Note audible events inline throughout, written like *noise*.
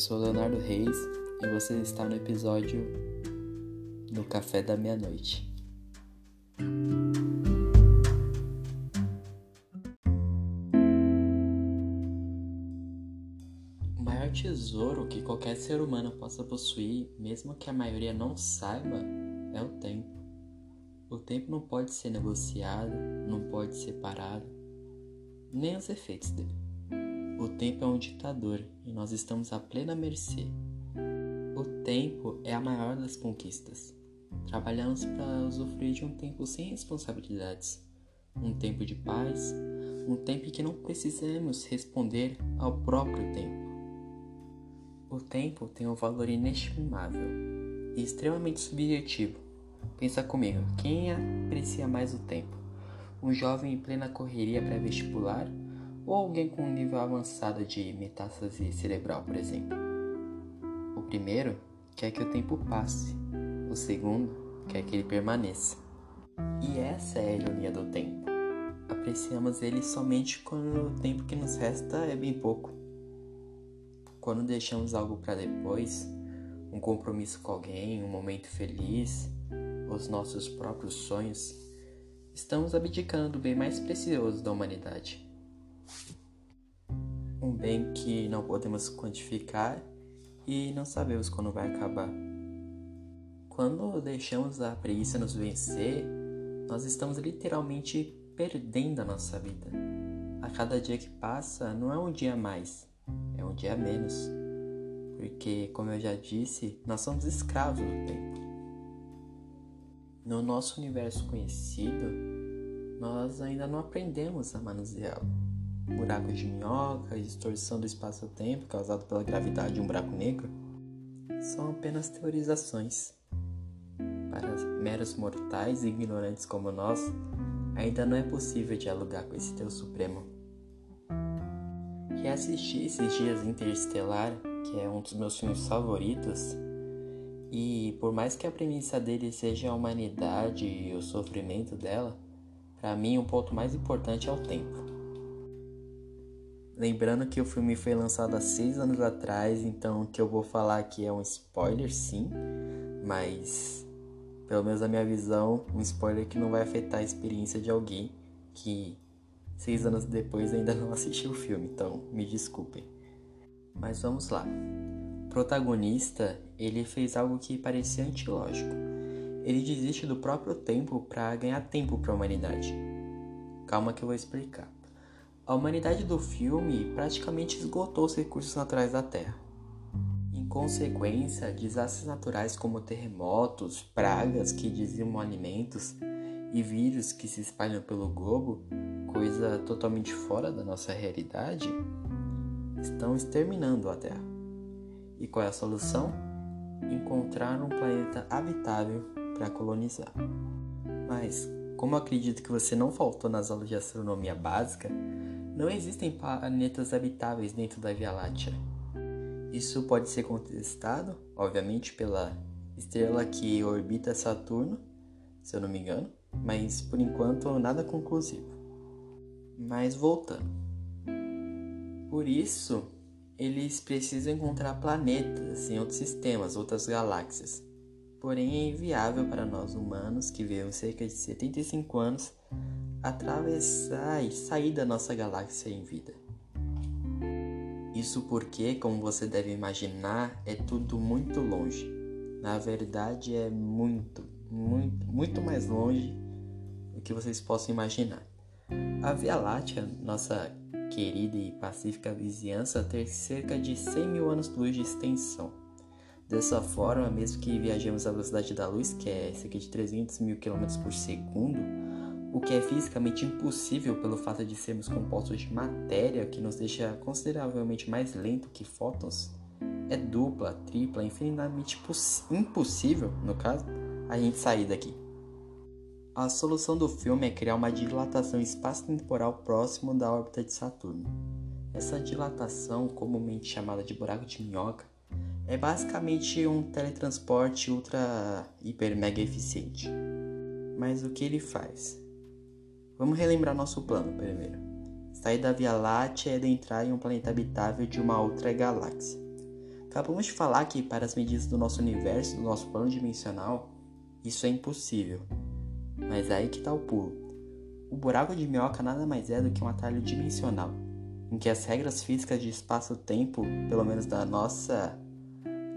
sou Leonardo Reis e você está no episódio do Café da Meia-Noite. O maior tesouro que qualquer ser humano possa possuir, mesmo que a maioria não saiba, é o tempo. O tempo não pode ser negociado, não pode ser parado, nem os efeitos dele. O tempo é um ditador e nós estamos à plena mercê. O tempo é a maior das conquistas. Trabalhamos para usufruir de um tempo sem responsabilidades, um tempo de paz, um tempo em que não precisamos responder ao próprio tempo. O tempo tem um valor inestimável e extremamente subjetivo. Pensa comigo, quem aprecia mais o tempo? Um jovem em plena correria pré-vestibular ou alguém com um nível avançado de metástase cerebral, por exemplo. O primeiro quer que o tempo passe, o segundo quer que ele permaneça. E essa é a ironia do tempo. Apreciamos ele somente quando o tempo que nos resta é bem pouco. Quando deixamos algo para depois, um compromisso com alguém, um momento feliz, os nossos próprios sonhos, estamos abdicando do bem mais precioso da humanidade um bem que não podemos quantificar e não sabemos quando vai acabar. Quando deixamos a preguiça nos vencer, nós estamos literalmente perdendo a nossa vida. A cada dia que passa não é um dia a mais, é um dia a menos. Porque, como eu já disse, nós somos escravos do tempo. No nosso universo conhecido, nós ainda não aprendemos a manuseá-lo buracos de minhoca e distorção do espaço-tempo causado pela gravidade de um buraco negro são apenas teorizações. Para meros mortais e ignorantes como nós, ainda não é possível dialogar com esse Deus Supremo. Reassisti esses dias Interestelar, que é um dos meus filmes favoritos, e por mais que a premissa dele seja a humanidade e o sofrimento dela, para mim o ponto mais importante é o tempo. Lembrando que o filme foi lançado há seis anos atrás, então o que eu vou falar aqui é um spoiler, sim, mas pelo menos a minha visão, um spoiler que não vai afetar a experiência de alguém que seis anos depois ainda não *laughs* assistiu o filme, então me desculpem. Mas vamos lá. O protagonista, ele fez algo que parecia antilógico. Ele desiste do próprio tempo para ganhar tempo para a humanidade. Calma que eu vou explicar. A humanidade do filme praticamente esgotou os recursos naturais da Terra. Em consequência, desastres naturais como terremotos, pragas que dizimam alimentos e vírus que se espalham pelo globo, coisa totalmente fora da nossa realidade, estão exterminando a Terra. E qual é a solução? Encontrar um planeta habitável para colonizar. Mas, como acredito que você não faltou nas aulas de astronomia básica, não existem planetas habitáveis dentro da Via Láctea. Isso pode ser contestado, obviamente, pela estrela que orbita Saturno, se eu não me engano, mas por enquanto nada conclusivo. Mas voltando. Por isso, eles precisam encontrar planetas em outros sistemas, outras galáxias. Porém, é inviável para nós humanos que vivemos cerca de 75 anos atravessar e sair da nossa galáxia em vida. Isso porque, como você deve imaginar, é tudo muito longe. Na verdade, é muito, muito, muito mais longe do que vocês possam imaginar. A Via Láctea, nossa querida e pacífica vizinhança, tem cerca de 100 mil anos-luz de extensão. Dessa forma, mesmo que viajemos à velocidade da luz, que é cerca de 300 mil km por segundo, o que é fisicamente impossível pelo fato de sermos compostos de matéria que nos deixa consideravelmente mais lento que fótons, é dupla, tripla, infinitamente impossível, no caso, a gente sair daqui. A solução do filme é criar uma dilatação espaço-temporal próximo da órbita de Saturno. Essa dilatação, comumente chamada de buraco de minhoca, é basicamente um teletransporte ultra hiper mega eficiente. Mas o que ele faz? Vamos relembrar nosso plano primeiro. Sair da Via Láctea e adentrar em um planeta habitável de uma outra galáxia. Acabamos de falar que, para as medidas do nosso universo, do nosso plano dimensional, isso é impossível. Mas é aí que está o pulo. O buraco de minhoca nada mais é do que um atalho dimensional, em que as regras físicas de espaço-tempo, pelo menos da nossa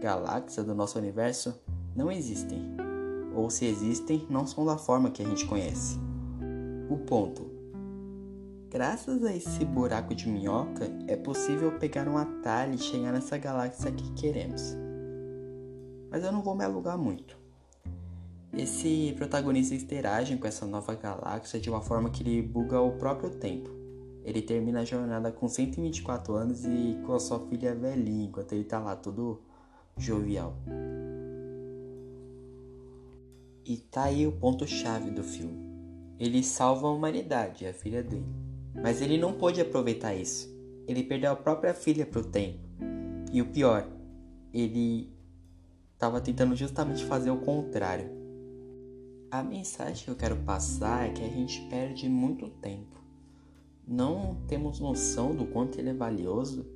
galáxia, do nosso universo, não existem. Ou se existem, não são da forma que a gente conhece. O ponto. Graças a esse buraco de minhoca, é possível pegar um atalho e chegar nessa galáxia que queremos. Mas eu não vou me alugar muito. Esse protagonista interage com essa nova galáxia de uma forma que ele buga o próprio tempo. Ele termina a jornada com 124 anos e com a sua filha velhinha, enquanto ele tá lá todo jovial. E tá aí o ponto-chave do filme. Ele salva a humanidade, a filha dele. Mas ele não pôde aproveitar isso. Ele perdeu a própria filha pro tempo. E o pior, ele estava tentando justamente fazer o contrário. A mensagem que eu quero passar é que a gente perde muito tempo. Não temos noção do quanto ele é valioso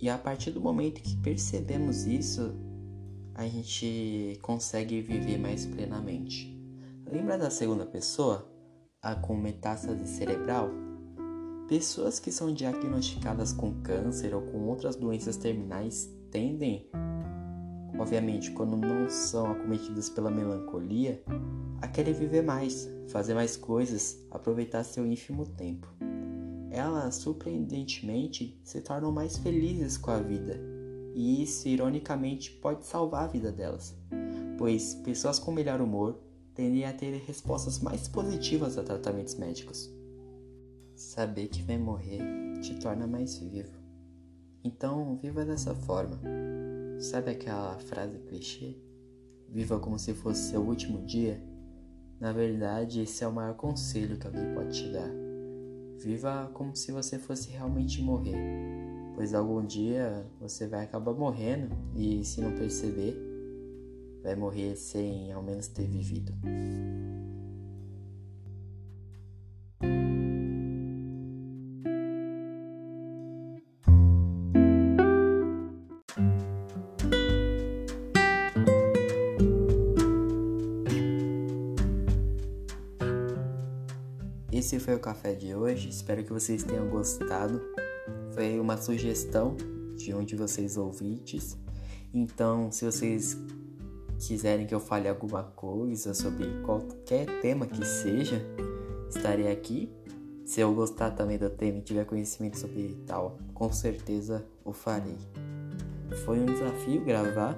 e a partir do momento que percebemos isso, a gente consegue viver mais plenamente. Lembra da segunda pessoa? A com metástase cerebral? Pessoas que são diagnosticadas com câncer ou com outras doenças terminais tendem, obviamente, quando não são acometidas pela melancolia, a querer viver mais, fazer mais coisas, aproveitar seu ínfimo tempo. Elas, surpreendentemente, se tornam mais felizes com a vida, e isso, ironicamente, pode salvar a vida delas, pois pessoas com melhor humor tendem a ter respostas mais positivas a tratamentos médicos. Saber que vai morrer te torna mais vivo. Então, viva dessa forma. Sabe aquela frase clichê? Viva como se fosse seu último dia? Na verdade, esse é o maior conselho que alguém pode te dar. Viva como se você fosse realmente morrer, pois algum dia você vai acabar morrendo e, se não perceber, vai morrer sem ao menos ter vivido. Esse foi o café de hoje. Espero que vocês tenham gostado. Foi uma sugestão de um de vocês ouvintes. Então, se vocês quiserem que eu fale alguma coisa sobre qualquer tema que seja, estarei aqui. Se eu gostar também do tema e tiver conhecimento sobre tal, com certeza o farei. Foi um desafio gravar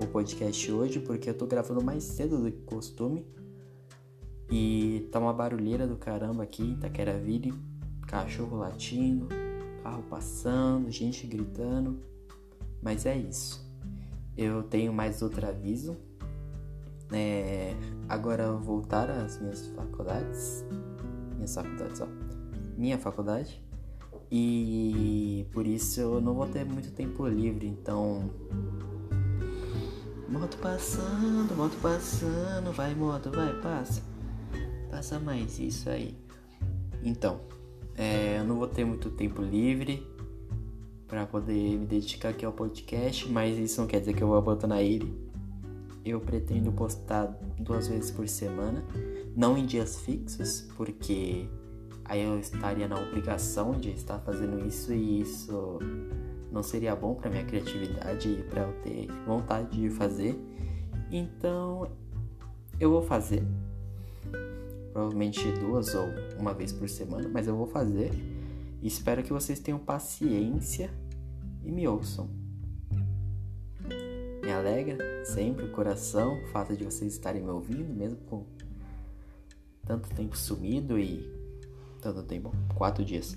o podcast hoje, porque eu tô gravando mais cedo do que costume e tá uma barulheira do caramba aqui em Itaqueraville, cachorro latindo, carro passando, gente gritando. Mas é isso. Eu tenho mais outro aviso. É, agora voltar às minhas faculdades. Minhas faculdades, ó. Minha faculdade. E por isso eu não vou ter muito tempo livre, então. Moto passando, moto passando, vai moto, vai, passa. Passa mais isso aí. Então, é, eu não vou ter muito tempo livre para poder me dedicar aqui ao podcast, mas isso não quer dizer que eu vou abandonar ele. Eu pretendo postar duas vezes por semana, não em dias fixos, porque aí eu estaria na obrigação de estar fazendo isso e isso não seria bom para minha criatividade e para eu ter vontade de fazer. Então, eu vou fazer provavelmente duas ou uma vez por semana, mas eu vou fazer. Espero que vocês tenham paciência e me ouçam. Me alegra sempre o coração o fato de vocês estarem me ouvindo, mesmo com tanto tempo sumido e tanto tempo quatro dias.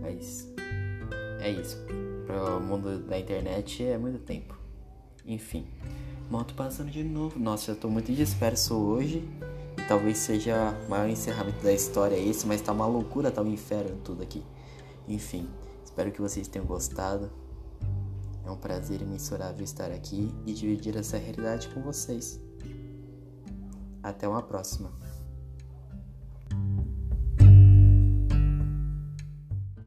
Mas é isso. Para o mundo da internet é muito tempo. Enfim, moto passando de novo. Nossa, eu tô muito disperso hoje. Talvez seja o maior encerramento da história esse, mas tá uma loucura, tá um inferno tudo aqui. Enfim, espero que vocês tenham gostado. É um prazer imensurável estar aqui e dividir essa realidade com vocês. Até uma próxima.